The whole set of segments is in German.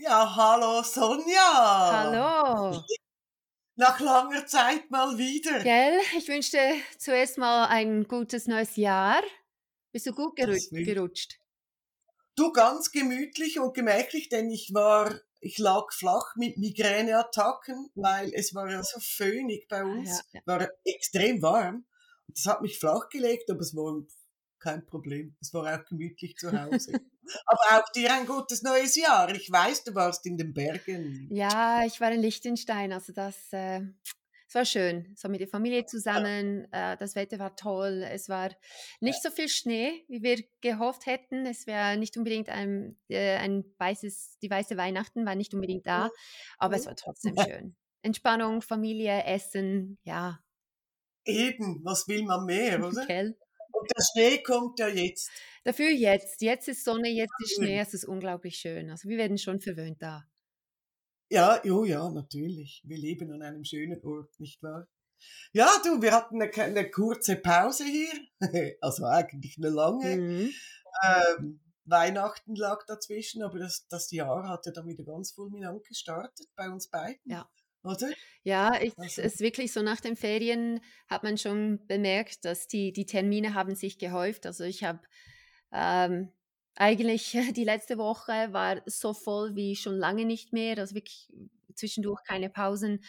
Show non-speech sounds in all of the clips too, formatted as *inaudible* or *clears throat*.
Ja, hallo Sonja. Hallo. Nach langer Zeit mal wieder. Gell? Ich wünsche dir zuerst mal ein gutes neues Jahr. Bist du gut Das geru will- gerutscht? Du ganz gemütlich und gemächlich, denn ich war, ich lag flach mit Migräneattacken, weil es war ja so föhnig bei uns, ja, ja. war extrem warm. Das hat mich flach gelegt, aber es war kein Problem. Es war auch gemütlich zu Hause. *laughs* aber auch dir ein gutes neues Jahr. Ich weiß, du warst in den Bergen. Ja, ich war in Liechtenstein, also das, äh, es war schön. So mit der Familie zusammen, äh, das Wetter war toll. Es war nicht so viel Schnee, wie wir gehofft hätten. Es wäre nicht unbedingt ein, äh, ein weißes, die weiße Weihnachten war nicht unbedingt da, aber es war trotzdem schön. Entspannung, Familie, Essen, ja, Eben, was will man mehr, *laughs* oder? gell? Und der Schnee kommt ja jetzt. Dafür jetzt. Jetzt ist Sonne, jetzt ist. Schnee, es ist unglaublich schön. Also wir werden schon verwöhnt da. Ja, jo, ja, natürlich. Wir leben an einem schönen Ort, nicht wahr? Ja, du, wir hatten eine, eine kurze Pause hier, *laughs* also eigentlich eine lange. Mhm. Ähm, Weihnachten lag dazwischen, aber das, das Jahr hat ja dann wieder ganz fulminant gestartet bei uns beiden. Ja. Oder? Ja, ich, Also- es ist wirklich so nach den Ferien hat man schon bemerkt, dass die, die Termine haben sich gehäuft. Also ich habe ähm, eigentlich *laughs* die letzte Woche war so voll wie schon lange nicht mehr, also wirklich zwischendurch keine Pausen.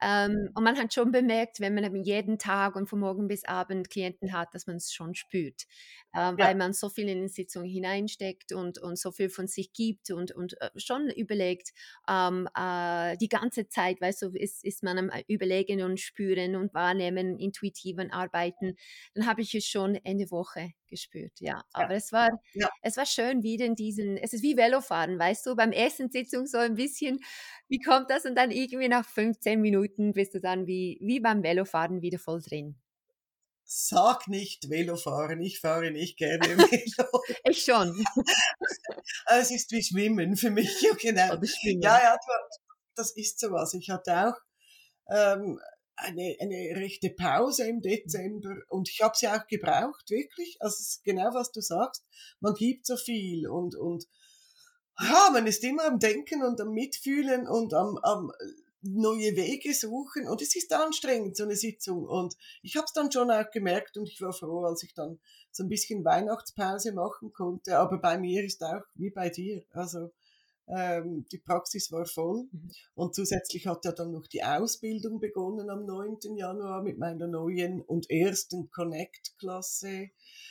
Ähm, und man hat schon bemerkt, wenn man eben jeden Tag und von morgen bis Abend Klienten hat, dass man es schon spürt, äh, weil man so viel in die Sitzung hineinsteckt und, und so viel von sich gibt und, und äh, schon überlegt, ähm, äh, die ganze Zeit, weißt du, ist, ist man am Überlegen und Spüren und Wahrnehmen, intuitiven Arbeiten, dann habe ich es schon Ende Woche gespürt, ja. Aber es war, Ja. es war schön, wieder in diesen, es ist wie Velofahren, weißt du, beim ersten Sitzung so ein bisschen, wie kommt das? Und dann irgendwie nach 15 Minuten bist du dann wie, wie beim Velofahren wieder voll drin. Sag nicht Velofahren, ich fahre nicht gerne *laughs* Velo. Ich schon. *laughs* es ist wie Schwimmen für mich, *laughs* ja, genau. Ja, ja, das ist sowas. Ich hatte auch ähm, eine, eine rechte Pause im Dezember und ich habe sie auch gebraucht, wirklich. Also es ist genau, was du sagst. Man gibt so viel und, und ja, man ist immer am Denken und am Mitfühlen und am, am neue Wege suchen und es ist anstrengend, so eine Sitzung. Und ich habe es dann schon auch gemerkt und ich war froh, als ich dann so ein bisschen Weihnachtspause machen konnte. Aber bei mir ist auch wie bei dir. Also ähm, die Praxis war voll. Mhm. Und zusätzlich hat ja dann noch die Ausbildung begonnen am 9. Januar mit meiner neuen und ersten Connect-Klasse.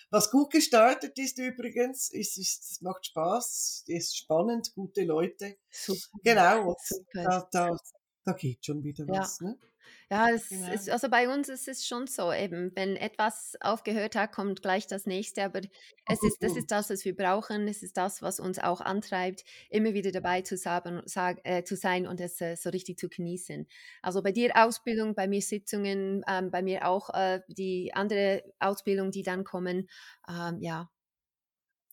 Was gut gestartet ist übrigens, ist, ist, es macht Spaß, ist spannend, gute Leute. Super. Genau, Super. da, da, da geht schon wieder Ja. was. Ne? Ja, es Genau. ist, also bei uns ist es schon so, eben, wenn etwas aufgehört hat, kommt gleich das nächste, aber es ist, das ist *laughs* das, was wir brauchen, es ist das, was uns auch antreibt, immer wieder dabei zu, sagen, sag, äh, zu sein und es äh, so richtig zu genießen. Also bei dir Ausbildung, bei mir Sitzungen, ähm, bei mir auch äh, die andere Ausbildung, die dann kommen, ähm, ja.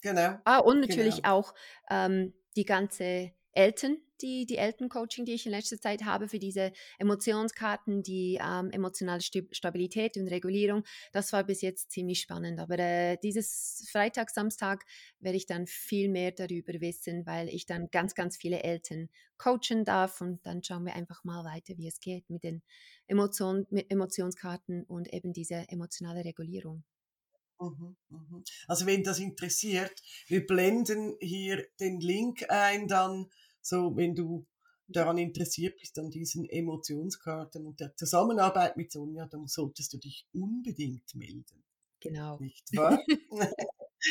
Genau. Ah, und natürlich Genau. auch ähm, die ganze Eltern, die, die Elterncoaching, die ich in letzter Zeit habe für diese Emotionskarten, die ähm, emotionale Stabilität und Regulierung. Das war bis jetzt ziemlich spannend. Aber äh, dieses Freitag, Samstag werde ich dann viel mehr darüber wissen, weil ich dann ganz, ganz viele Eltern coachen darf und dann schauen wir einfach mal weiter, wie es geht mit den Emotion, mit Emotionskarten und eben diese emotionale Regulierung. Mhm, mhm. Also wenn das interessiert, wir blenden hier den Link ein, dann so, wenn du daran interessiert bist, an diesen Emotionskarten und der Zusammenarbeit mit Sonja, dann solltest du dich unbedingt melden, Genau. nicht wahr? *laughs*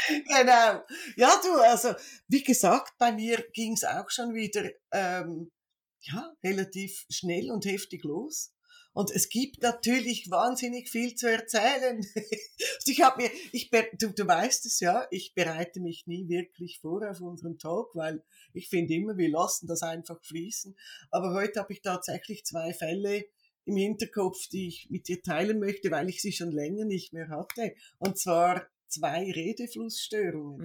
genau. Ja, du, also wie gesagt, bei mir ging es auch schon wieder ähm, ja, relativ schnell und heftig los. Und es gibt natürlich wahnsinnig viel zu erzählen. *laughs* ich habe mir, ich, du, du weißt es ja, ich bereite mich nie wirklich vor auf unseren Talk, weil ich finde immer, wir lassen das einfach fließen. Aber heute habe ich tatsächlich zwei Fälle im Hinterkopf, die ich mit dir teilen möchte, weil ich sie schon länger nicht mehr hatte. Und zwar zwei Redeflussstörungen.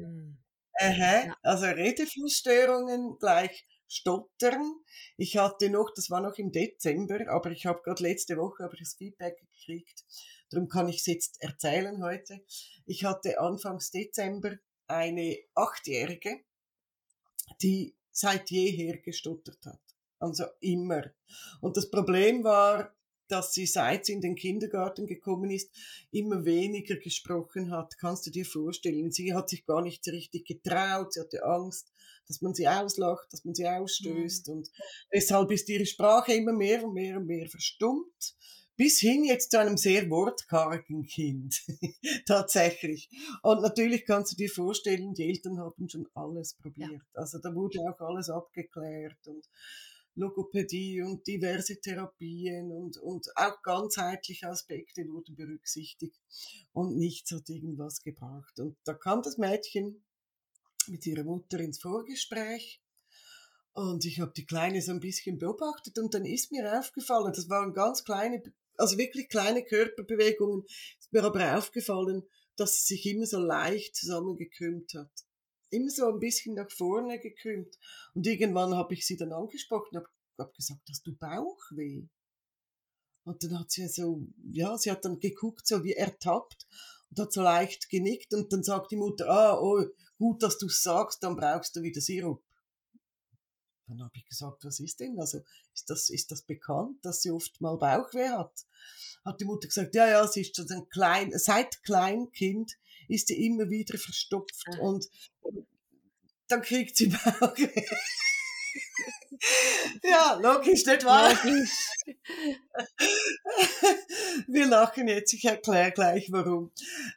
Mm. Aha, Ja. also Redeflussstörungen gleich Stottern. Ich hatte noch, das war noch im Dezember, aber ich habe gerade letzte Woche ich das Feedback gekriegt. Darum kann ich es jetzt erzählen heute. Ich hatte Anfangs Dezember eine Achtjährige, die seit jeher gestottert hat. Also immer. Und das Problem war, dass sie, seit sie in den Kindergarten gekommen ist, immer weniger gesprochen hat. Kannst du dir vorstellen? Sie hat sich gar nicht so richtig getraut, sie hatte Angst, dass man sie auslacht, dass man sie ausstößt. Mhm. Und deshalb ist ihre Sprache immer mehr und mehr und mehr verstummt bis hin jetzt zu einem sehr wortkargen Kind. *laughs* Tatsächlich. Und natürlich kannst du dir vorstellen, die Eltern haben schon alles probiert. Ja. Also da wurde auch alles abgeklärt und Logopädie und diverse Therapien und, und auch ganzheitliche Aspekte wurden berücksichtigt und nichts hat irgendwas gebracht. Und da kam das Mädchen mit ihrer Mutter ins Vorgespräch und ich habe die Kleine so ein bisschen beobachtet und dann ist mir aufgefallen, das waren ganz kleine also wirklich kleine Körperbewegungen. Ist mir aber aufgefallen, dass sie sich immer so leicht zusammengekrümmt hat. Immer so ein bisschen nach vorne gekrümmt. Und irgendwann habe ich sie dann angesprochen, habe hab gesagt, hast du Bauchweh? Und dann hat sie so, ja, sie hat dann geguckt, so wie ertappt und hat so leicht genickt und dann sagt die Mutter, ah, oh, gut, dass du sagst, dann brauchst du wieder Sirup. Dann habe ich gesagt, was ist denn? Also ist das, ist das bekannt, dass sie oft mal Bauchweh hat? Hat die Mutter gesagt, ja, ja, sie ist schon ein klein, seit Kleinkind ist sie immer wieder verstopft ah. und dann kriegt sie *laughs* Bauchweh. Ja, logisch, nicht wahr? Logisch. *laughs* Wir lachen jetzt, ich erkläre gleich warum.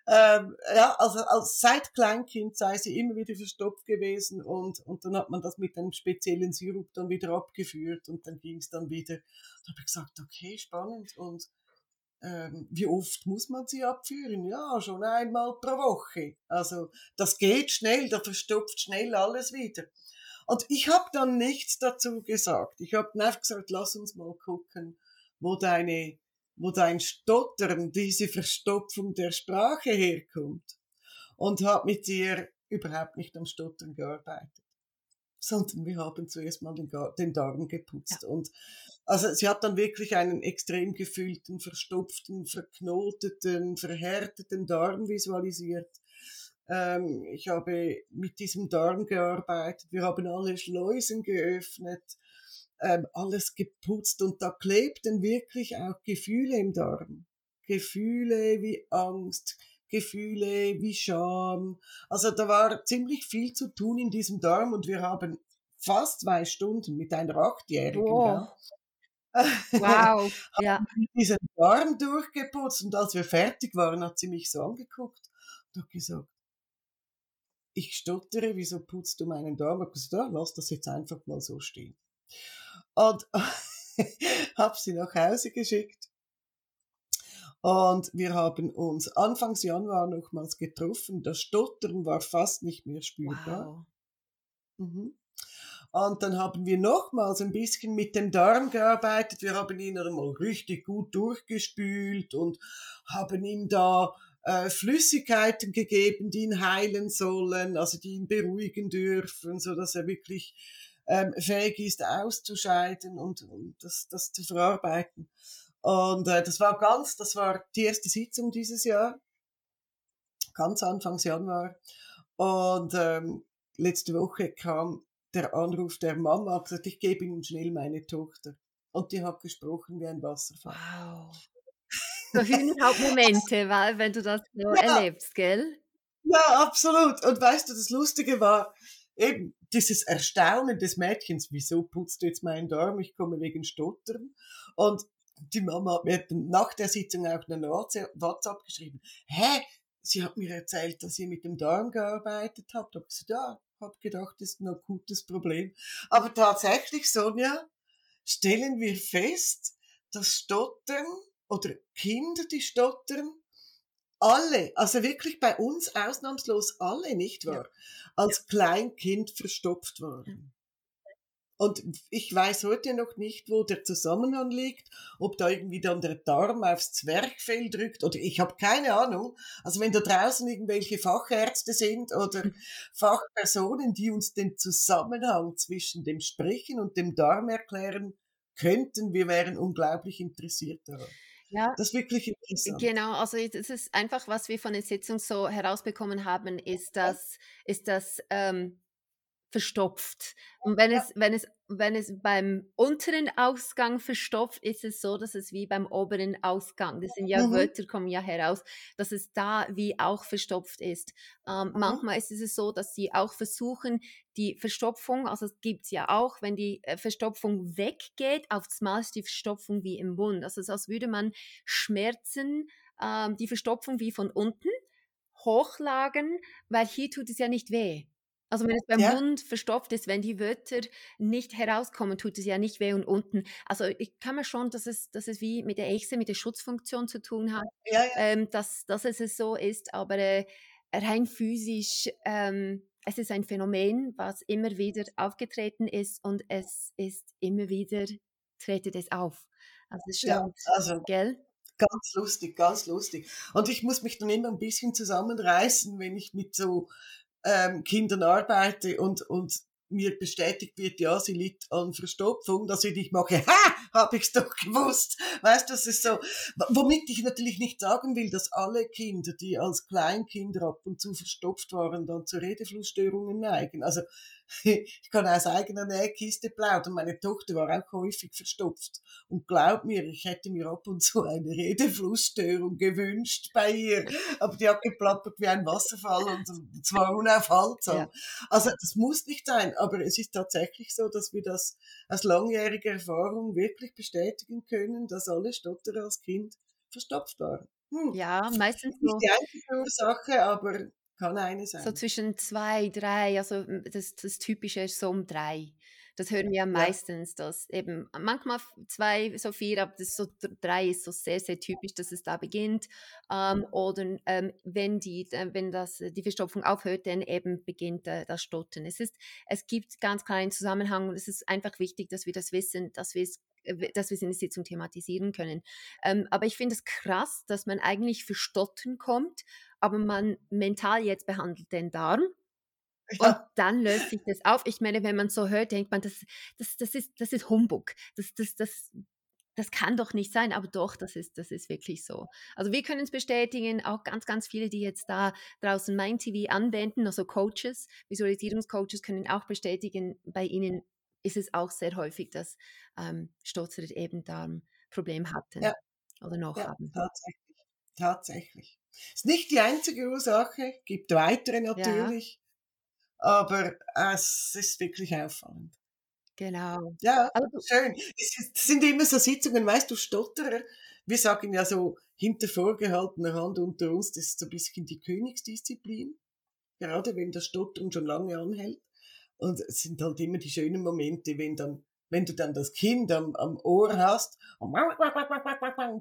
Ähm, ja, also als seit Kleinkind sei sie immer wieder verstopft gewesen und, und dann hat man das mit einem speziellen Sirup dann wieder abgeführt und dann ging es dann wieder. Da habe ich gesagt, okay, spannend und ähm, wie oft muss man sie abführen? Ja, schon einmal pro Woche. Also das geht schnell, da verstopft schnell alles wieder. Und ich habe dann nichts dazu gesagt. Ich habe einfach gesagt, lass uns mal gucken, wo deine, wo dein Stottern, diese Verstopfung der Sprache herkommt. Und habe mit ihr überhaupt nicht am Stottern gearbeitet, sondern wir haben zuerst mal den, den Darm geputzt. Ja. Und also sie hat dann wirklich einen extrem gefüllten, verstopften, verknoteten, verhärteten Darm visualisiert ähm, ich habe mit diesem Darm gearbeitet. Wir haben alle Schleusen geöffnet, ähm, alles geputzt und da klebten wirklich auch Gefühle im Darm. Gefühle wie Angst, Gefühle wie Scham. Also da war ziemlich viel zu tun in diesem Darm und wir haben fast zwei Stunden mit einer Achtjährigen. Wow. wow. *laughs* ja. diesen Darm durchgeputzt und als wir fertig waren, hat sie mich so angeguckt und hat gesagt, ich stottere, wieso putzt du meinen Darm? Ich habe gesagt, ja, lass das jetzt einfach mal so stehen. Und *laughs* habe sie nach Hause geschickt. Und wir haben uns Anfangs Januar nochmals getroffen. Das Stottern war fast nicht mehr spürbar. Wow. Mhm. Und dann haben wir nochmals ein bisschen mit dem Darm gearbeitet. Wir haben ihn einmal richtig gut durchgespült und haben ihm da äh, Flüssigkeiten gegeben, die ihn heilen sollen, also die ihn beruhigen dürfen, so dass er wirklich ähm, fähig ist auszuscheiden und, und das, das zu verarbeiten. Und äh, das war ganz, das war die erste Sitzung dieses Jahr, ganz Anfangs Januar. Und ähm, letzte Woche kam der Anruf der Mama, gesagt, ich gebe Ihnen schnell meine Tochter. Und die hat gesprochen wie ein Wasserfall. Wow so Hühnerhauptmomente, weil, wenn du das so ja. erlebst, gell? Ja, absolut. Und weißt du, das Lustige war eben dieses Erstaunen des Mädchens, wieso putzt du jetzt meinen Darm? Ich komme wegen Stottern. Und die Mama hat mir nach der Sitzung auch eine WhatsApp geschrieben. Hä? Sie hat mir erzählt, dass ihr mit dem Darm gearbeitet habt. Ich habe gesagt, ja, habe gedacht, das ist ein akutes Problem. Aber tatsächlich, Sonja, stellen wir fest, dass Stottern oder Kinder, die stottern, alle, also wirklich bei uns ausnahmslos alle, nicht wahr? Ja. Als ja. Kleinkind verstopft waren. Und ich weiß heute noch nicht, wo der Zusammenhang liegt, ob da irgendwie dann der Darm aufs Zwerchfell drückt oder ich habe keine Ahnung. Also wenn da draußen irgendwelche Fachärzte sind oder Fachpersonen, die uns den Zusammenhang zwischen dem Sprechen und dem Darm erklären könnten, wir wären unglaublich interessiert daran. Ja. Das ist wirklich interessant. Genau, also das ist einfach, was wir von der Sitzung so herausbekommen haben, ist, dass, ist, dass ähm, verstopft. Und wenn es, wenn es, wenn es beim unteren Ausgang verstopft, ist es so, dass es wie beim oberen Ausgang, das sind ja Mhm. Wörter, kommen ja heraus, dass es da wie auch verstopft ist. Ähm, Mhm. manchmal ist es so, dass sie auch versuchen, die Verstopfung, also es gibt es ja auch, wenn die äh, Verstopfung weggeht, aufs Mal ist die Verstopfung wie im Mund. Also es ist, als würde man Schmerzen, ähm, die Verstopfung wie von unten hochlagen, weil hier tut es ja nicht weh. Also wenn es beim Ja. Mund verstopft ist, wenn die Wörter nicht herauskommen, tut es ja nicht weh und unten. Also ich kann mir schon, dass es, dass es wie mit der Echse, mit der Schutzfunktion zu tun hat, Ja, ja. ähm, dass, dass es so ist, aber äh, rein physisch, ähm, es ist ein Phänomen, was immer wieder aufgetreten ist und es ist immer wieder, tretet es auf. Also es Ja, stimmt, also gell? ganz lustig, ganz lustig. Und ich muss mich dann immer ein bisschen zusammenreißen, wenn ich mit so ähm, Kindern arbeite und, und mir bestätigt wird, ja, sie liegt an Verstopfung, dass ich nicht mache, *laughs* ha, hab ich's doch gewusst. Weißt du, das ist so, womit ich natürlich nicht sagen will, dass alle Kinder, die als Kleinkinder ab und zu verstopft waren, dann zu Redeflussstörungen neigen. Also, ich kann aus eigener Nähkiste plaudern. Meine Tochter war auch häufig verstopft. Und glaub mir, ich hätte mir ab und zu eine Redeflussstörung gewünscht bei ihr. Aber die hat geplappert wie ein Wasserfall und zwar unaufhaltsam. Ja. Also das muss nicht sein, aber es ist tatsächlich so, dass wir das aus langjähriger Erfahrung wirklich bestätigen können, dass alle Stotterer als Kind verstopft waren. Hm. Ja, meistens Nicht so. die einzige Ursache, aber kann eine So sein. zwischen zwei, drei, also das, das Typische ist so um drei. Das hören wir ja meistens, dass eben manchmal zwei, so vier, aber das so dr- drei ist so sehr, sehr typisch, dass es da beginnt. Ähm, oder ähm, wenn die, äh, wenn das, äh, die Verstopfung aufhört, dann eben beginnt äh, das Stottern. Es ist, es gibt ganz kleinen Zusammenhang und es ist einfach wichtig, dass wir das wissen, dass wir es äh, dass wir es in der Sitzung thematisieren können. Ähm, aber ich finde es krass, dass man eigentlich für Stottern kommt, aber man mental jetzt behandelt den Darm und ja, dann löst sich das auf. Ich meine, wenn man so hört, denkt man, das, das, das, ist, das ist Humbug. Das, das, das, das kann doch nicht sein, aber doch, das ist, das ist wirklich so. Also wir können es bestätigen, auch ganz, ganz viele, die jetzt da draußen Mind TV anwenden, also Coaches, Visualisierungscoaches können auch bestätigen, bei ihnen ist es auch sehr häufig, dass ähm, Stotzerer eben Darmproblem hatten ja, oder noch ja, haben. tatsächlich. Tatsächlich. Ist nicht die einzige Ursache, gibt weitere Ja, natürlich, aber es ist wirklich auffallend. genau. Ja, Also, schön. Es sind immer so Sitzungen, weißt du, Stotterer. Wir sagen ja so hinter vorgehaltener Hand unter uns, das ist so ein bisschen die Königsdisziplin. Gerade wenn das Stottern schon lange anhält. Und es sind halt immer die schönen Momente, wenn dann, wenn du dann das Kind am, am Ohr hast und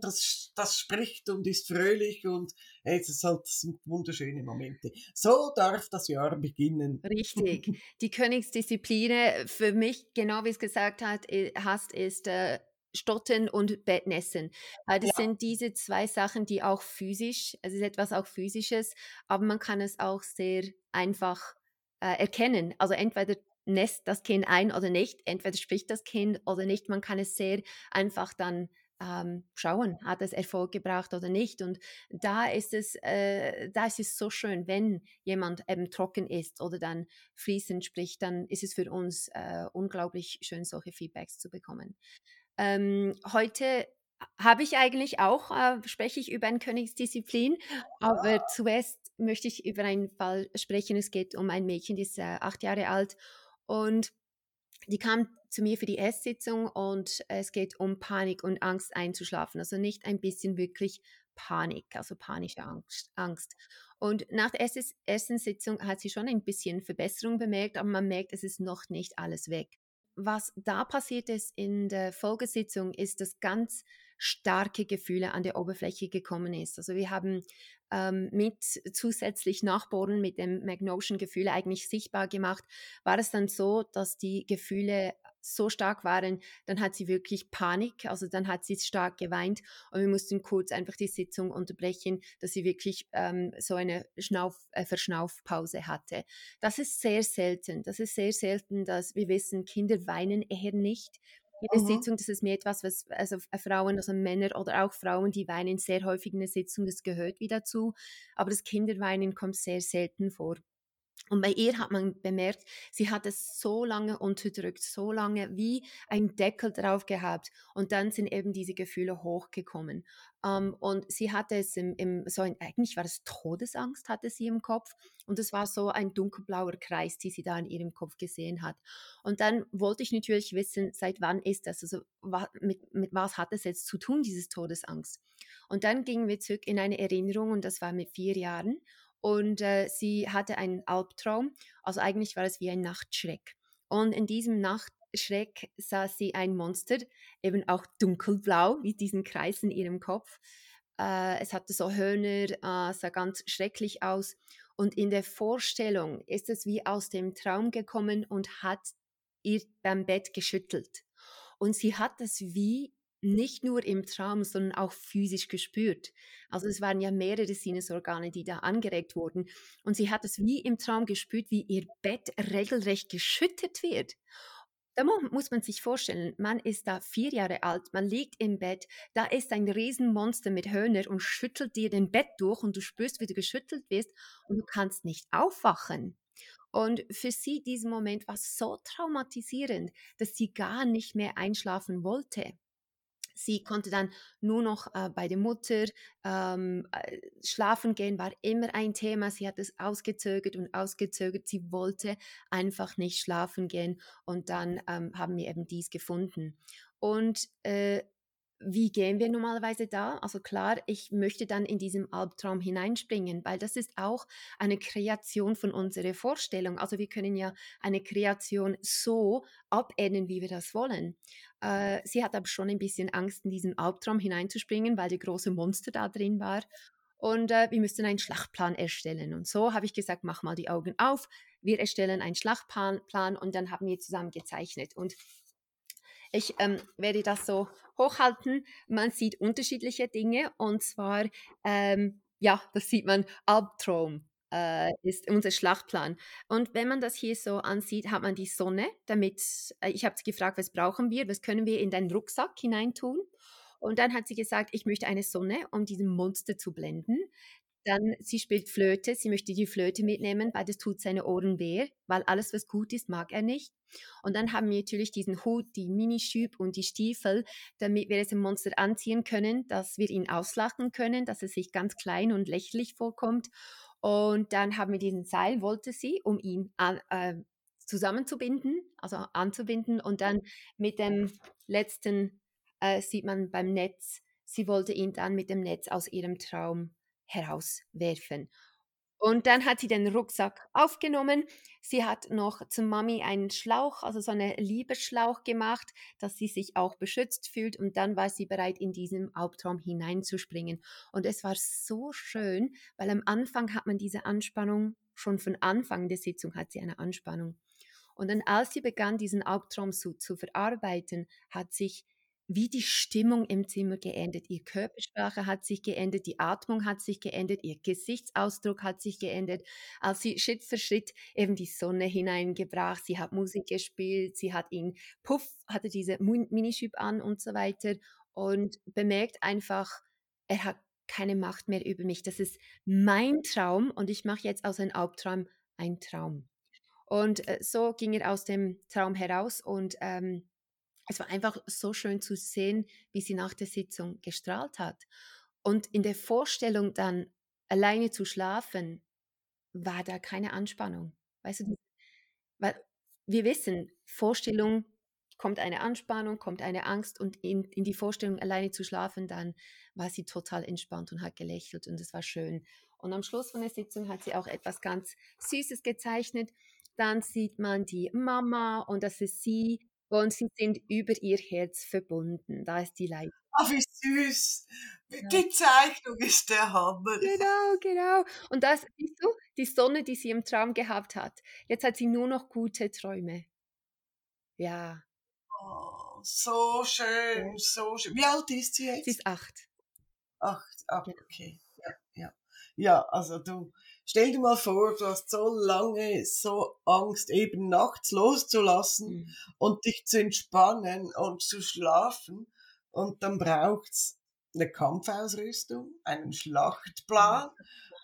das, das spricht und ist fröhlich und äh, es ist halt, das sind wunderschöne Momente. So darf das Jahr beginnen. Richtig. *laughs* Die Königsdisziplin für mich, genau wie es gesagt hat, i- hast, ist äh, Stottern und Bettnässen. Äh, das Ja, sind diese zwei Sachen, die auch physisch, es ist etwas auch physisches, aber man kann es auch sehr einfach äh, erkennen. Also entweder nässt das Kind ein oder nicht, entweder spricht das Kind oder nicht. Man kann es sehr einfach dann ähm, schauen, hat es Erfolg gebracht oder nicht. Und da ist es, äh, da ist es so schön, wenn jemand eben trocken ist oder dann fließend spricht, dann ist es für uns äh, unglaublich schön, solche Feedbacks zu bekommen. Ähm, heute habe ich eigentlich auch, äh, spreche ich über eine Königsdisziplin, aber zuerst möchte ich über einen Fall sprechen. Es geht um ein Mädchen, die ist äh, acht Jahre alt und die kam zu mir für die Esssitzung und es geht um Panik und Angst einzuschlafen. Also nicht ein bisschen wirklich Panik, also panische Angst. Angst. Und nach der Esses- ersten Sitzung hat sie schon ein bisschen Verbesserung bemerkt, aber man merkt, es ist noch nicht alles weg. Was da passiert ist in der Folgesitzung, ist, dass ganz starke Gefühle an der Oberfläche gekommen ist. Also wir haben ähm, mit zusätzlich Nachbohren mit dem Magnotion-Gefühl eigentlich sichtbar gemacht, war es dann so, dass die Gefühle so stark waren, dann hat sie wirklich Panik, also dann hat sie stark geweint und wir mussten kurz einfach die Sitzung unterbrechen, dass sie wirklich ähm, so eine Schnauf, äh, Verschnaufpause hatte. Das ist sehr selten. Das ist sehr selten, dass wir wissen, Kinder weinen eher nicht. In der Mhm. Sitzung, das ist mehr etwas, was also äh, Frauen, also Männer oder auch Frauen, die weinen sehr häufig in der Sitzung, das gehört wieder dazu. Aber das Kinderweinen kommt sehr selten vor. Und bei ihr hat man bemerkt, sie hat es so lange unterdrückt, so lange wie ein Deckel drauf gehabt. Und dann sind eben diese Gefühle hochgekommen. Um, ähm, und sie hatte es im, im so ein, eigentlich war es Todesangst, hatte sie im Kopf. Und es war so ein dunkelblauer Kreis, die sie da in ihrem Kopf gesehen hat. Und dann wollte ich natürlich wissen, seit wann ist das? Also mit, mit was hat es jetzt zu tun, dieses Todesangst? Und dann gingen wir zurück in eine Erinnerung und das war mit vier Jahren und äh, sie hatte einen Albtraum. Also eigentlich war es wie ein Nachtschreck. Und in diesem Nachtschreck sah sie ein Monster, eben auch dunkelblau, mit diesen Kreisen in ihrem Kopf. Äh, es hatte so Hörner, äh, sah ganz schrecklich aus. Und in der Vorstellung ist es wie aus dem Traum gekommen und hat ihr beim Bett geschüttelt. Und sie hat es wie nicht nur im Traum, sondern auch physisch gespürt. Also es waren ja mehrere Sinnesorgane, die da angeregt wurden. Und sie hat es wie im Traum gespürt, wie ihr Bett regelrecht geschüttet wird. Da muss man sich vorstellen, man ist da vier Jahre alt, man liegt im Bett, da ist ein Riesenmonster mit Hörner und schüttelt dir den Bett durch und du spürst, wie du geschüttelt wirst und du kannst nicht aufwachen. Und für sie diesen Moment war so traumatisierend, dass sie gar nicht mehr einschlafen wollte. Sie konnte dann nur noch äh, bei der Mutter ähm, äh, schlafen gehen, war immer ein Thema. Sie hat es ausgezögert und ausgezögert. Sie wollte einfach nicht schlafen gehen. Und dann ähm, haben wir eben dies gefunden. Und äh, wie gehen wir normalerweise da? Also klar, ich möchte dann in diesem Albtraum hineinspringen, weil das ist auch eine Kreation von unserer Vorstellung. Also wir können ja eine Kreation so abändern, wie wir das wollen. Äh, sie hat aber schon ein bisschen Angst, in diesen Albtraum hineinzuspringen, weil der große Monster da drin war. Und äh, wir müssten einen Schlachtplan erstellen. Und so habe ich gesagt, mach mal die Augen auf. Wir erstellen einen Schlachtplan und dann haben wir zusammen gezeichnet. Und ich ähm, werde das so hochhalten. Man sieht unterschiedliche Dinge und zwar, ähm, ja, das sieht man, Albtraum äh, ist unser Schlachtplan. Und wenn man das hier so ansieht, hat man die Sonne, damit, äh, ich habe sie gefragt, was brauchen wir, was können wir in deinen Rucksack hineintun? Und dann hat sie gesagt, ich möchte eine Sonne, um diesen Monster zu blenden. Dann, sie spielt Flöte, sie möchte die Flöte mitnehmen, weil das tut seine Ohren weh, weil alles, was gut ist, mag er nicht. Und dann haben wir natürlich diesen Hut, die Minischüb und die Stiefel, damit wir es im Monster anziehen können, dass wir ihn auslachen können, dass er sich ganz klein und lächerlich vorkommt. Und dann haben wir diesen Seil, wollte sie, um ihn an, äh, zusammenzubinden, also anzubinden. Und dann mit dem letzten äh, sieht man beim Netz, sie wollte ihn dann mit dem Netz aus ihrem Traum herauswerfen. Und dann hat sie den Rucksack aufgenommen. Sie hat noch zum Mami einen Schlauch, also so einen Liebesschlauch gemacht, dass sie sich auch beschützt fühlt. Und dann war sie bereit, in diesen Albtraum hineinzuspringen. Und es war so schön, weil am Anfang hat man diese Anspannung, schon von Anfang der Sitzung hat sie eine Anspannung. Und dann, als sie begann, diesen Albtraum zu, zu verarbeiten, hat sich wie die Stimmung im Zimmer geändert. Ihr Körpersprache hat sich geändert, die Atmung hat sich geändert, ihr Gesichtsausdruck hat sich geändert. Als sie Schritt für Schritt eben die Sonne hineingebracht, sie hat Musik gespielt, sie hat ihn, puff, hatte diese Minischüb an und so weiter und bemerkt einfach, er hat keine Macht mehr über mich. Das ist mein Traum und ich mache jetzt aus einem Albtraum einen Traum. Und äh, so ging er aus dem Traum heraus und ähm, es war einfach so schön zu sehen, wie sie nach der Sitzung gestrahlt hat. Und in der Vorstellung dann alleine zu schlafen, war da keine Anspannung. Weißt du, weil wir wissen, Vorstellung kommt eine Anspannung, kommt eine Angst und in, in die Vorstellung alleine zu schlafen, dann war sie total entspannt und hat gelächelt und es war schön. Und am Schluss von der Sitzung hat sie auch etwas ganz Süßes gezeichnet. Dann sieht man die Mama und das ist sie und sie sind über ihr Herz verbunden. Da ist die Leitung. Ach, wie süß. Die Zeichnung ist der Hammer. Genau, genau. Und das, siehst du, die Sonne, die sie im Traum gehabt hat. Jetzt hat sie nur noch gute Träume. Ja. Oh, so schön, so schön. Wie alt ist sie jetzt? Sie ist acht. Acht, acht, okay. Ja, ja. Ja, also du, Stell dir mal vor, du hast so lange so Angst, eben nachts loszulassen mhm. und dich zu entspannen und zu schlafen. Und dann braucht's eine Kampfausrüstung, einen Schlachtplan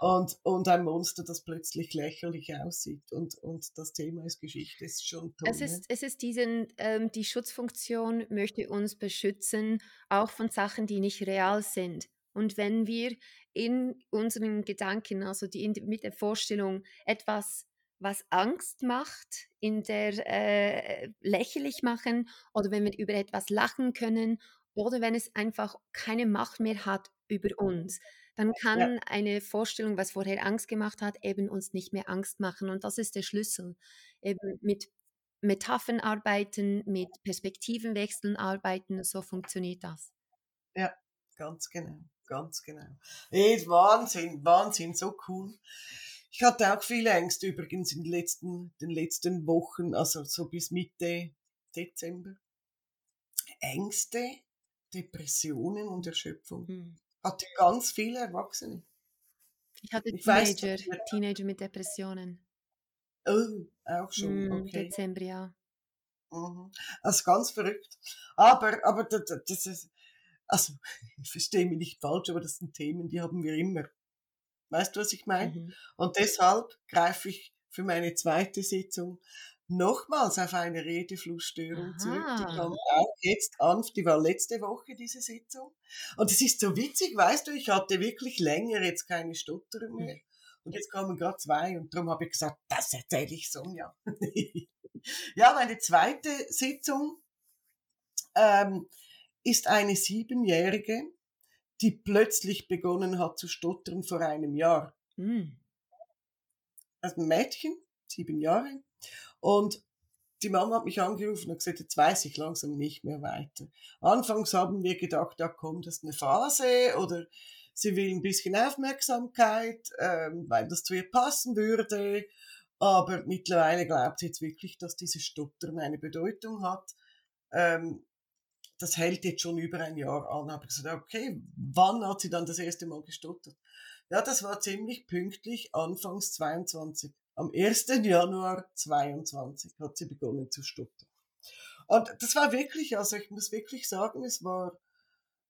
und, und ein Monster, das plötzlich lächerlich aussieht. Und, und das Thema ist Geschichte, ist schon toll. Es ist, es ist diesen, ähm, die Schutzfunktion möchte uns beschützen, auch von Sachen, die nicht real sind. Und wenn wir in unseren Gedanken, also die, mit der Vorstellung etwas, was Angst macht, in der äh, lächerlich machen oder wenn wir über etwas lachen können oder wenn es einfach keine Macht mehr hat über uns, dann kann ja. eine Vorstellung, was vorher Angst gemacht hat, eben uns nicht mehr Angst machen. Und das ist der Schlüssel. Eben mit Metaphern arbeiten, mit Perspektivenwechseln arbeiten, so funktioniert das. Ja, ganz genau, ganz genau. Hey, Wahnsinn, Wahnsinn, so cool. Ich hatte auch viele Ängste übrigens in den letzten, den letzten Wochen, also so bis Mitte Dezember. Ängste, Depressionen und Erschöpfung. Hm hatte ganz viele Erwachsene. Ich hatte ich Teenager, weiß, Teenager mit Depressionen. Oh, auch schon, mm, okay. Dezember, ja. Mhm. Also ganz verrückt. Aber, aber das, das ist, also *laughs* ich verstehe mich nicht falsch, aber das sind Themen, die haben wir immer. Weißt du, was ich meine? Mhm. Und deshalb greife ich für meine zweite Sitzung nochmals auf eine Redeflussstörung Aha. zurück. Die kommt auch jetzt an, die war letzte Woche, diese Sitzung. Und es ist so witzig, weißt du, ich hatte wirklich länger jetzt keine Stotterer mehr. Mhm. Und jetzt kommen gerade zwei und darum habe ich gesagt, das erzähle ich Sonja. *laughs* ja, meine zweite Sitzung ähm, ist eine Siebenjährige, die plötzlich begonnen hat zu stottern vor einem Jahr. Mhm. Also ein Mädchen, sieben Jahre, und die Mama hat mich angerufen und gesagt, jetzt weiß ich langsam nicht mehr weiter. Anfangs haben wir gedacht, da kommt das eine Phase oder sie will ein bisschen Aufmerksamkeit, ähm, weil das zu ihr passen würde. Aber mittlerweile glaubt sie jetzt wirklich, dass dieses Stottern eine Bedeutung hat. Ähm, das hält jetzt schon über ein Jahr an. Habe ich gesagt, okay, wann hat sie dann das erste Mal gestottert? Ja, das war ziemlich pünktlich, anfangs 22. Am 1. Januar 22 hat sie begonnen zu stottern. Und das war wirklich, also ich muss wirklich sagen, es war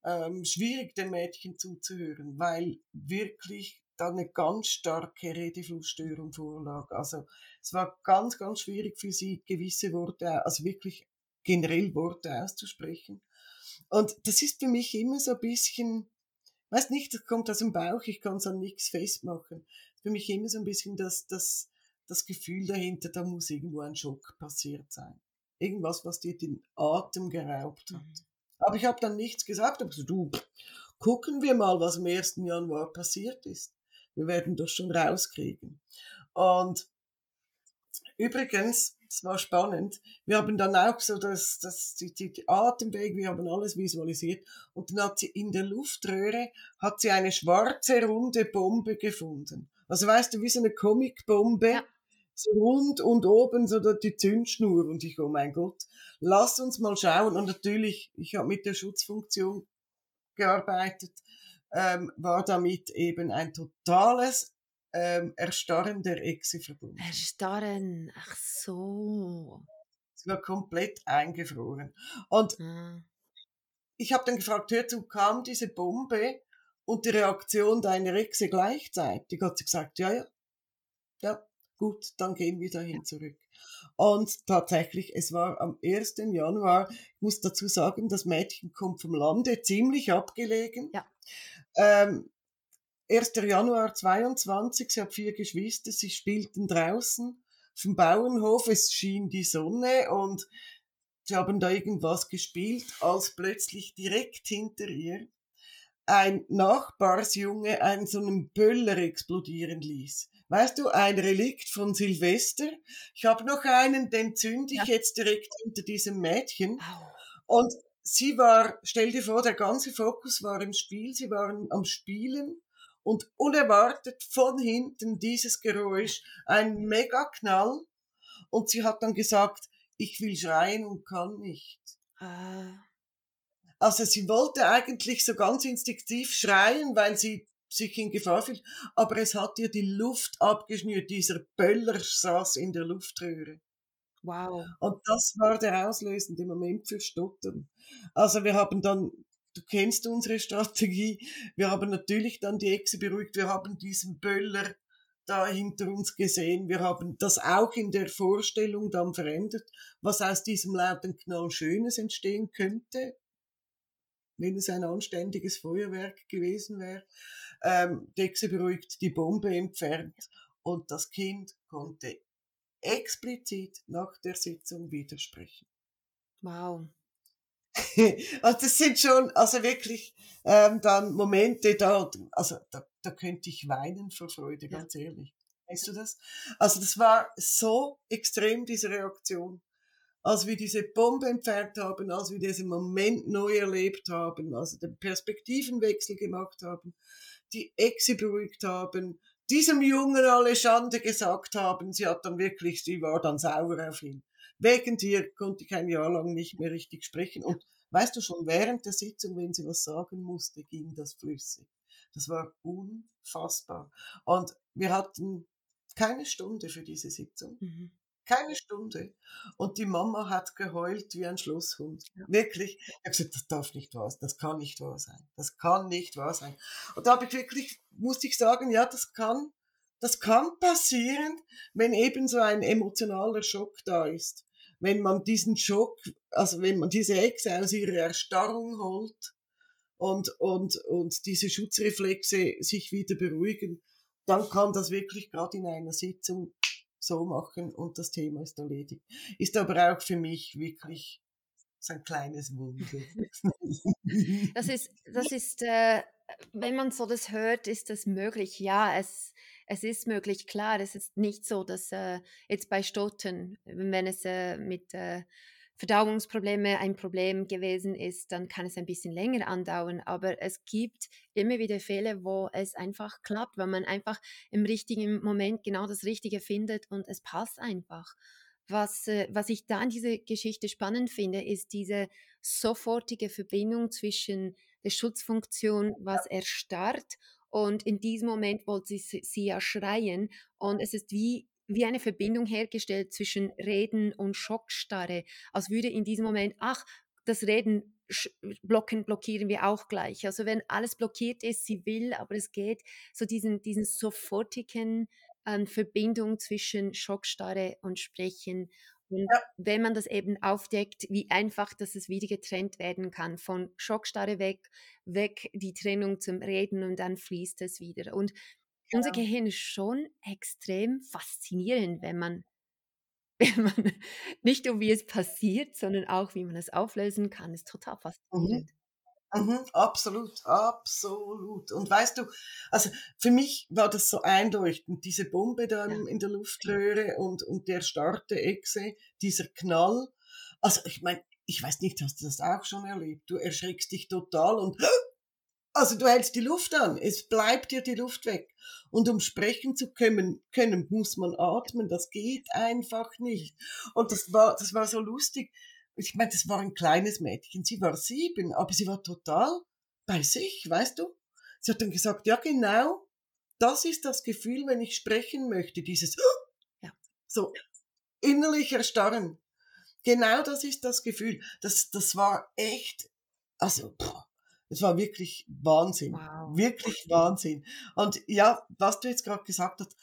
ähm, schwierig, dem Mädchen zuzuhören, weil wirklich da eine ganz starke Redeflussstörung vorlag. Also es war ganz, ganz schwierig für sie, gewisse Worte, also wirklich generell Worte auszusprechen. Und das ist für mich immer so ein bisschen, weiß nicht, das kommt aus dem Bauch, ich kann es an nichts festmachen. Für mich immer so ein bisschen das, das das Gefühl dahinter, da muss irgendwo ein Schock passiert sein. Irgendwas, was dir den Atem geraubt hat. Mhm. Aber ich habe dann nichts gesagt, aber so, du, gucken wir mal, was am 1. Januar passiert ist. Wir werden das schon rauskriegen. Und übrigens, es war spannend, wir haben dann auch so das, das, die, die Atemweg, wir haben alles visualisiert. Und dann hat sie in der Luftröhre, hat sie eine schwarze, runde Bombe gefunden. Also weißt du, wie so eine Comicbombe, ja. So rund und oben so die Zündschnur. Und ich, oh mein Gott, lass uns mal schauen. Und natürlich, ich habe mit der Schutzfunktion gearbeitet, ähm, war damit eben ein totales ähm, Erstarren der Echse verbunden. Erstarren, ach so. Sie war komplett eingefroren. Und ah. ich habe dann gefragt, hör zu, kam diese Bombe und die Reaktion deiner Echse gleichzeitig? Hat sie gesagt, ja, ja, ja, gut, dann gehen wir dahin zurück. Und tatsächlich, es war am 1. Januar, ich muss dazu sagen, das Mädchen kommt vom Lande, ziemlich abgelegen. Ja. Ähm, 1. Januar 22, sie hat vier Geschwister, sie spielten draußen vom Bauernhof, es schien die Sonne und sie haben da irgendwas gespielt, als plötzlich direkt hinter ihr ein Nachbarsjunge einen so einen Böller explodieren ließ. Weißt du, ein Relikt von Silvester. Ich habe noch einen, den zünde ich ja. jetzt direkt hinter diesem Mädchen. Und sie war, stell dir vor, der ganze Fokus war im Spiel, sie waren am Spielen und unerwartet von hinten dieses Geräusch, ein Megaknall. Und sie hat dann gesagt, ich will schreien und kann nicht. Ah. Also sie wollte eigentlich so ganz instinktiv schreien, weil sie sich in Gefahr fühlt, aber es hat ihr die Luft abgeschnürt. Dieser Böller saß in der Luftröhre. Wow. Und das war der auslösende Moment für Stottern. Also wir haben dann du kennst unsere Strategie. Wir haben natürlich dann die Echse beruhigt. Wir haben diesen Böller da hinter uns gesehen. Wir haben das auch in der Vorstellung dann verändert, was aus diesem lauten Knall Schönes entstehen könnte, wenn es ein anständiges Feuerwerk gewesen wäre. Ähm, die Echse beruhigt, die Bombe entfernt und das Kind konnte explizit nach der Sitzung widersprechen. Wow. *laughs* also das sind schon, also wirklich ähm, dann Momente da, also da, da könnte ich weinen vor Freude, ganz ja. ehrlich. Weißt du das? Also das war so extrem, diese Reaktion. Als wir diese Bombe entfernt haben, als wir diesen Moment neu erlebt haben, also den Perspektivenwechsel gemacht haben, die Exe beruhigt haben, diesem Jungen alle Schande gesagt haben, sie hat dann wirklich, sie war dann sauer auf ihn. Wegen dir konnte ich ein Jahr lang nicht mehr richtig sprechen. Und weißt du schon, während der Sitzung, wenn sie was sagen musste, ging das flüssig. Das war unfassbar. Und wir hatten keine Stunde für diese Sitzung. Mhm. Keine Stunde. Und die Mama hat geheult wie ein Schlusshund. Ja. Wirklich. Ich habe gesagt, das darf nicht wahr sein. Das kann nicht wahr sein. Das kann nicht wahr sein. Und da habe ich wirklich, musste ich sagen, ja, das kann, das kann passieren, wenn eben so ein emotionaler Schock da ist. Wenn man diesen Schock, also wenn man diese Exe aus ihrer Erstarrung holt und, und, und diese Schutzreflexe sich wieder beruhigen, dann kann das wirklich gerade in einer Sitzung so machen und das Thema ist erledigt. Ist aber auch für mich wirklich so ein kleines Wunder. Das ist, das ist äh, wenn man so das hört, ist das möglich. Ja, es, es ist möglich, klar. Es ist nicht so, dass äh, jetzt bei Stotten, wenn es äh, mit äh, Verdauungsprobleme ein Problem gewesen ist, dann kann es ein bisschen länger andauern. Aber es gibt immer wieder Fälle, wo es einfach klappt, weil man einfach im richtigen Moment genau das Richtige findet und es passt einfach. Was, äh, was ich da in dieser Geschichte spannend finde, ist diese sofortige Verbindung zwischen der Schutzfunktion, was erstarrt und in diesem Moment wollte sie, sie ja schreien und es ist wie wie eine Verbindung hergestellt zwischen Reden und Schockstarre, als würde in diesem Moment, ach, das Reden blocken, blockieren wir auch gleich. Also wenn alles blockiert ist, sie will, aber es geht, so diesen, diesen sofortigen ähm, Verbindung zwischen Schockstarre und Sprechen. Und ja. wenn man das eben aufdeckt, wie einfach, dass es wieder getrennt werden kann, von Schockstarre weg, weg die Trennung zum Reden und dann fließt es wieder. Und ja. unser Gehirn ist schon extrem faszinierend, wenn man, *laughs* wenn man nicht nur wie es passiert, sondern auch wie man es auflösen kann, ist total Mhm. faszinierend. Mhm, absolut, absolut. Und weißt du, also für mich war das so einleuchtend, diese Bombe da Ja. in der Luftröhre und, und der starte Echse, dieser Knall. Also ich meine, ich weiß nicht, hast du das auch schon erlebt? Du erschreckst dich total und *gasps* also du hältst die Luft an, es bleibt dir die Luft weg. Und um sprechen zu können, können muss man atmen, das geht einfach nicht. Und das war, das war so lustig. Ich meine, das war ein kleines Mädchen, sie war sieben, aber sie war total bei sich, weißt du? Sie hat dann gesagt, ja genau, das ist das Gefühl, wenn ich sprechen möchte, dieses *gasps* Ja. so innerlich erstarren. Genau das ist das Gefühl. Das, das war echt, also, es war wirklich Wahnsinn. Wow. Wirklich Wahnsinn. Und ja, was du jetzt gerade gesagt hast,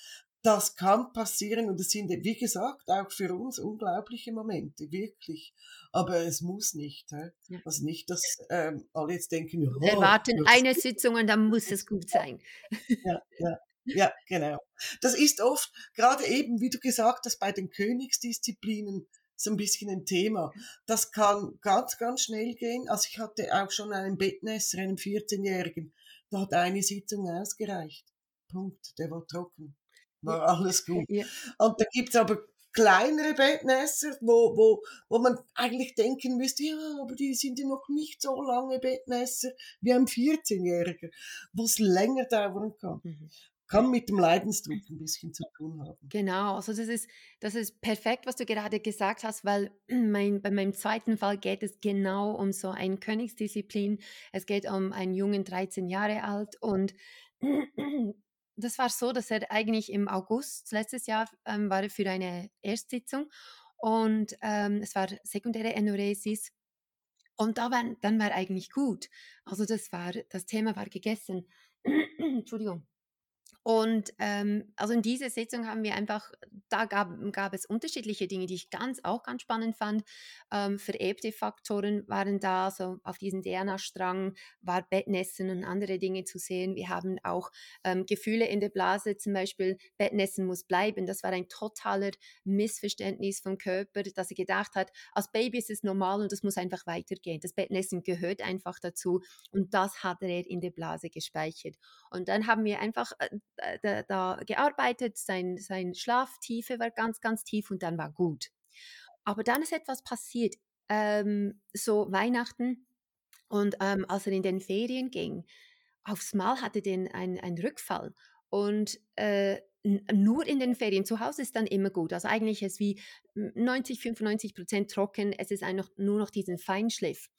das kann passieren und es sind, wie gesagt, auch für uns unglaubliche Momente, wirklich. Aber es muss nicht. Ja. Also nicht, dass ähm, alle jetzt denken, ja, Wir erwarten ja, eine Sitzung und dann muss es gut sein. ja, ja, ja, genau. Das ist oft, gerade eben, wie du gesagt hast, bei den Königsdisziplinen so ein bisschen ein Thema. Das kann ganz, ganz schnell gehen. Also ich hatte auch schon einen Bettnässer, einen 14-Jährigen, da hat eine Sitzung ausgereicht. Punkt. Der war trocken. War alles gut. Ja. Und da gibt's aber kleinere Bettnässer, wo, wo, wo man eigentlich denken müsste, ja, aber die sind ja noch nicht so lange Bettnässer wie ein 14-Jähriger, wo es länger dauern kann. Mhm. Kann mit dem Leidensdruck ein bisschen zu tun haben. Genau, also das ist, das ist perfekt, was du gerade gesagt hast, weil *clears throat* mein, bei meinem zweiten Fall geht es genau um so eine Königsdisziplin. Es geht um einen Jungen, 13 Jahre alt und *clears throat* das war so, dass er eigentlich im August letztes Jahr ähm, war für eine Erstsitzung und ähm, es war sekundäre Enuresis Und da war, dann war eigentlich gut. Also das war, das Thema war gegessen. *clears throat* Entschuldigung. Und ähm, also in dieser Sitzung haben wir einfach, da gab, gab es unterschiedliche Dinge, die ich ganz auch ganz spannend fand. Ähm, vererbte Faktoren waren da, so auf diesem DNA-Strang war Bettnässen und andere Dinge zu sehen. Wir haben auch ähm, Gefühle in der Blase, zum Beispiel Bettnässen muss bleiben. Das war ein totaler Missverständnis vom Körper, dass er gedacht hat, als Baby ist es normal und das muss einfach weitergehen. Das Bettnässen gehört einfach dazu und das hat er in der Blase gespeichert. Und dann haben wir einfach äh, da, da gearbeitet, sein, sein Schlaftiefe war ganz, ganz tief und dann war gut. Aber dann ist etwas passiert, ähm, so Weihnachten und ähm, als er in den Ferien ging, aufs Mal hatte er einen Rückfall und äh, nur in den Ferien. Zu Hause ist dann immer gut. Also eigentlich ist wie 90, 95 Prozent trocken. Es ist einfach nur noch diesen Feinschliff.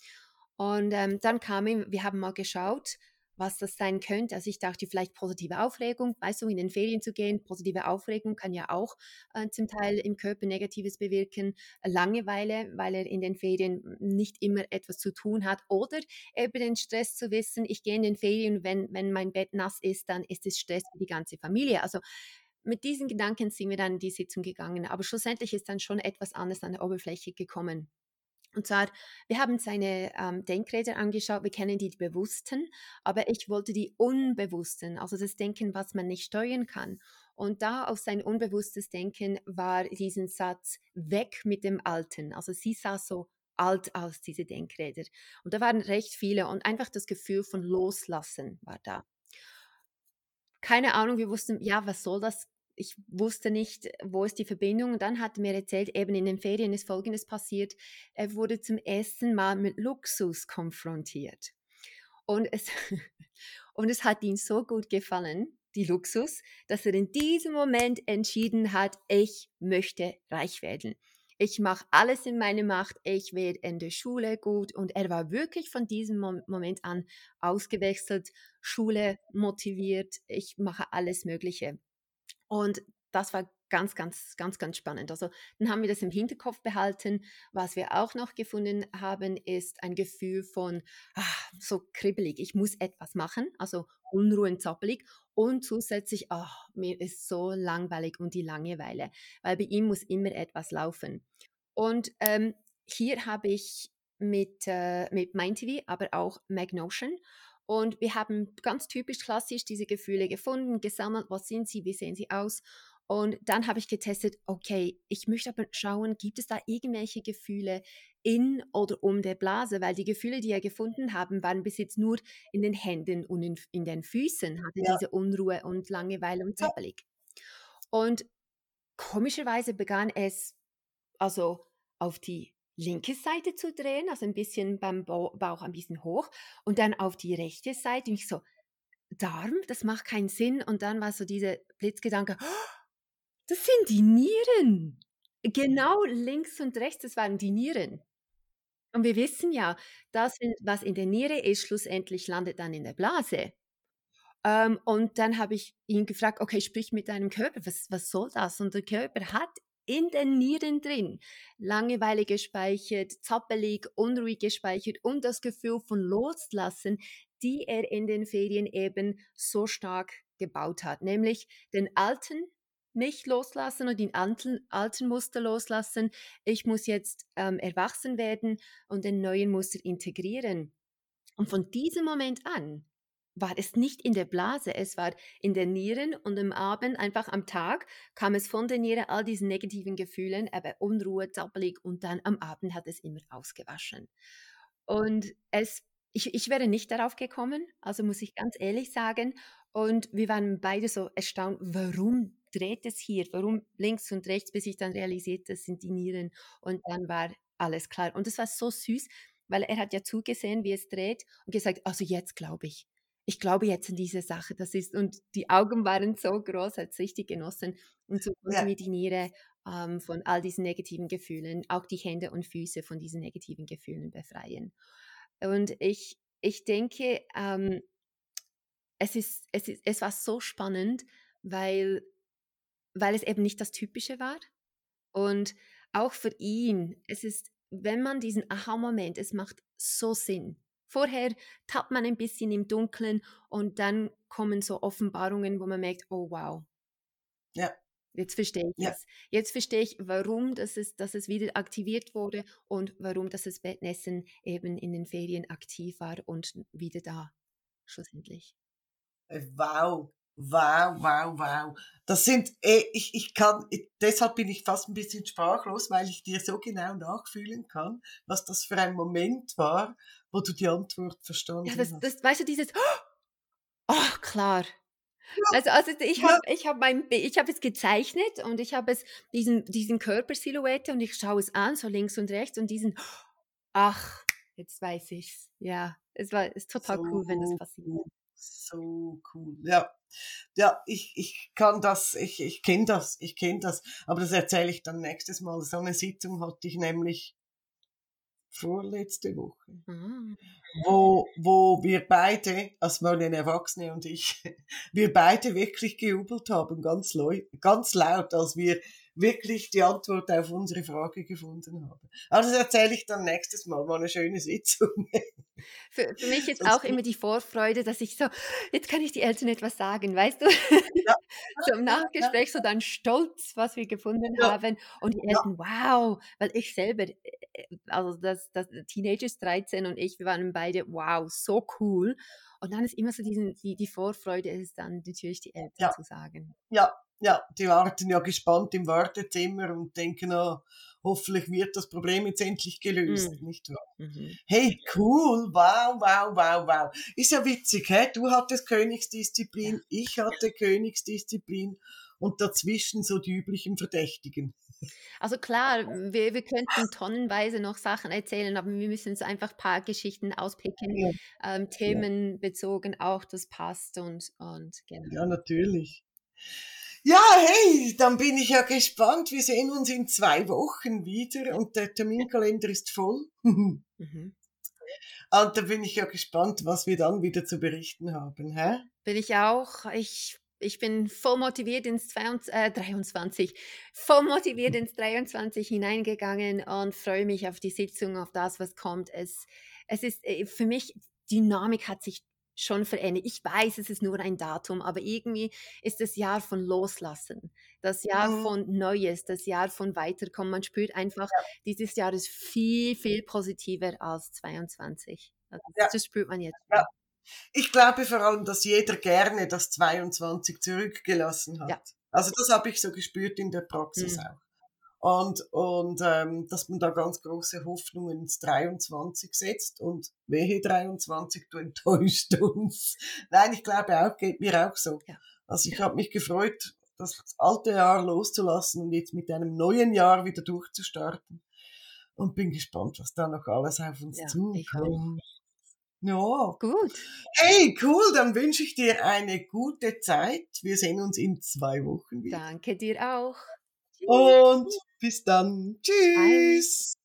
Und ähm, dann kam ihm, wir haben mal geschaut, was das sein könnte. Also ich dachte vielleicht positive Aufregung, weißt du, in den Ferien zu gehen. Positive Aufregung kann ja auch äh, zum Teil im Körper Negatives bewirken. Langeweile, weil er in den Ferien nicht immer etwas zu tun hat. Oder eben den Stress zu wissen, ich gehe in den Ferien, wenn, wenn mein Bett nass ist, dann ist es Stress für die ganze Familie. Also mit diesen Gedanken sind wir dann in die Sitzung gegangen. Aber schlussendlich ist dann schon etwas anderes an der Oberfläche gekommen. Und zwar, wir haben seine ähm, Denkräder angeschaut, wir kennen die, bewussten, aber ich wollte die unbewussten, also das Denken, was man nicht steuern kann. Und da auf sein unbewusstes Denken war diesen Satz weg mit dem Alten. Also sie sah so alt aus, diese Denkräder. Und da waren recht viele und einfach das Gefühl von Loslassen war da. Keine Ahnung, wir wussten, ja, was soll das ich wusste nicht, wo ist die Verbindung. Und dann hat er mir erzählt, eben in den Ferien ist Folgendes passiert. Er wurde zum ersten Mal mit Luxus konfrontiert. Und es, *laughs* und es hat ihm so gut gefallen, die Luxus, dass er in diesem Moment entschieden hat, ich möchte reich werden. Ich mache alles in meiner Macht, ich werde in der Schule gut. Und er war wirklich von diesem Moment an ausgewechselt, Schule motiviert, ich mache alles Mögliche. Und das war ganz, ganz, ganz, ganz spannend. Also dann haben wir das im Hinterkopf behalten. Was wir auch noch gefunden haben, ist ein Gefühl von ach, so kribbelig. Ich muss etwas machen, also Unruhen, zappelig. Und zusätzlich, ach, mir ist so langweilig und die Langeweile, weil bei ihm muss immer etwas laufen. Und ähm, hier habe ich mit, äh, mit MindTV, aber auch Magnotion und wir haben ganz typisch klassisch diese Gefühle gefunden, gesammelt, was sind sie, wie sehen sie aus. Und dann habe ich getestet, okay, ich möchte aber schauen, gibt es da irgendwelche Gefühle in oder um der Blase, weil die Gefühle, die wir gefunden haben, waren bis jetzt nur in den Händen und in, in den Füßen, hatte ja. diese Unruhe und Langeweile und zappelig. Und komischerweise begann es also auf die linke Seite zu drehen, also ein bisschen beim Bauch ein bisschen hoch und dann auf die rechte Seite. Und ich so, Darm, das macht keinen Sinn. Und dann war so dieser Blitzgedanke, oh, das sind die Nieren. Genau links und rechts, das waren die Nieren. Und wir wissen ja, das, was in der Niere ist, schlussendlich landet dann in der Blase. Ähm, und dann habe ich ihn gefragt, okay, sprich mit deinem Körper, was, was soll das? Und der Körper hat in den Nieren drin. Langeweile gespeichert, zappelig, unruhig gespeichert und das Gefühl von Loslassen, die er in den Ferien eben so stark gebaut hat. Nämlich den alten nicht loslassen und den alten, alten Muster loslassen. Ich muss jetzt ähm, erwachsen werden und den neuen Muster integrieren. Und von diesem Moment an war es nicht in der Blase, es war in den Nieren und am Abend, einfach am Tag, kam es von der Niere all diesen negativen Gefühlen, aber Unruhe, zappelig und dann am Abend hat es immer ausgewaschen. Und es, ich, ich wäre nicht darauf gekommen, also muss ich ganz ehrlich sagen. Und wir waren beide so erstaunt, warum dreht es hier, warum links und rechts, bis ich dann realisiert, das sind die Nieren. Und dann war alles klar. Und es war so süß, weil er hat ja zugesehen, wie es dreht und gesagt, also jetzt glaube ich ich glaube jetzt an diese Sache, das ist, und die Augen waren so groß, hat richtig genossen. Und so konnten ja. wir die Niere ähm, von all diesen negativen Gefühlen, auch die Hände und Füße von diesen negativen Gefühlen befreien. Und ich, ich denke, ähm, es, ist, es, ist, es war so spannend, weil, weil es eben nicht das Typische war. Und auch für ihn, es ist wenn man diesen Aha-Moment, es macht so Sinn. Vorher tappt man ein bisschen im Dunkeln und dann kommen so Offenbarungen, wo man merkt, oh wow. Ja. Jetzt verstehe ich Ja. es. Jetzt verstehe ich, warum das es, dass es wieder aktiviert wurde und warum das es Bettnessen eben in den Ferien aktiv war und wieder da, schlussendlich. Äh, Wow, wow, wow, wow. Das sind, eh, ich, ich kann, ich- deshalb bin ich fast ein bisschen sprachlos, weil ich dir so genau nachfühlen kann, was das für ein Moment war, wo du die Antwort verstanden Ja, das, hast. das, weißt du, dieses, oh, *gasps* klar. Also, also ich Ja. habe ich hab mein, ich habe es gezeichnet und ich habe es diesen, diesen Körpersilhouette und ich schaue es an, so links und rechts und diesen, *gasps* ach, jetzt weiß ich's. Ja, es war, ist total cool, wenn das So passiert. cool, so cool. Ja, ja, ich, ich kann das, ich, ich kenne das, ich kenne das, aber das erzähle ich dann nächstes Mal. So eine Sitzung hatte ich nämlich vorletzte Woche. Ah. Wo, wo wir beide, also Marlene Erwachsene und ich, *laughs* wir beide wirklich gejubelt haben, ganz, leu ganz laut, als wir wirklich die Antwort auf unsere Frage gefunden haben. Aber das erzähle ich dann nächstes Mal, war eine schöne Sitzung. *laughs* Für, für mich ist auch immer die Vorfreude, dass ich so, jetzt kann ich die Eltern etwas sagen, weißt du? Ja. *laughs* so im Nachgespräch so dann stolz, was wir gefunden Ja. haben und die Ja. Eltern, wow, weil ich selber, äh, also das, das Teenagers 13 und ich, wir waren beide, wow, so cool. Und dann ist immer so diesen, die, die Vorfreude, ist es dann natürlich die Eltern Ja. zu sagen. Ja, ja, die warten ja gespannt im Wartezimmer und denken, oh, hoffentlich wird das Problem jetzt endlich gelöst, Mm. nicht wahr? Mhm. Hey, cool, wow, wow, wow, wow. Ist ja witzig, hä? Du hattest Königsdisziplin, ich hatte Königsdisziplin und dazwischen so die üblichen Verdächtigen. Also klar, wir, wir könnten tonnenweise noch Sachen erzählen, aber wir müssen uns einfach ein paar Geschichten auspicken, Ja, ähm, themenbezogen auch, das passt und, und genau. ja, natürlich. Ja, hey, dann bin ich ja gespannt. Wir sehen uns in zwei Wochen wieder und der Terminkalender ist voll. und *laughs* Mhm. da bin ich ja gespannt, was wir dann wieder zu berichten haben, hä? Bin ich auch. Ich, ich bin voll motiviert ins 22, äh, 23, voll motiviert ins 23 hineingegangen und freue mich auf die Sitzung, auf das, was kommt. Es, es ist äh, für mich, Dynamik hat sich schon verändert. Ich weiß, es ist nur ein Datum, aber irgendwie ist das Jahr von Loslassen, das Jahr Mhm. von Neues, das Jahr von Weiterkommen. Man spürt einfach, dieses Jahr ist viel, viel positiver als 22. Also Ja. das spürt man jetzt. Ja. Ich glaube vor allem, dass jeder gerne das 22 zurückgelassen hat. Ja. Also das habe ich so gespürt in der Praxis Mhm. auch. Und, und ähm, dass man da ganz große Hoffnungen ins 23 setzt und wehe 23, du enttäuscht uns. *laughs* Nein, ich glaube auch, geht mir auch so. Ja. Also ich habe mich gefreut, das alte Jahr loszulassen und jetzt mit einem neuen Jahr wieder durchzustarten. Und bin gespannt, was da noch alles auf uns Ja, zukommt. Ja. Gut. Hey, cool, dann wünsche ich dir eine gute Zeit. Wir sehen uns in zwei Wochen wieder. Danke dir auch. Und bis dann. Tschüss.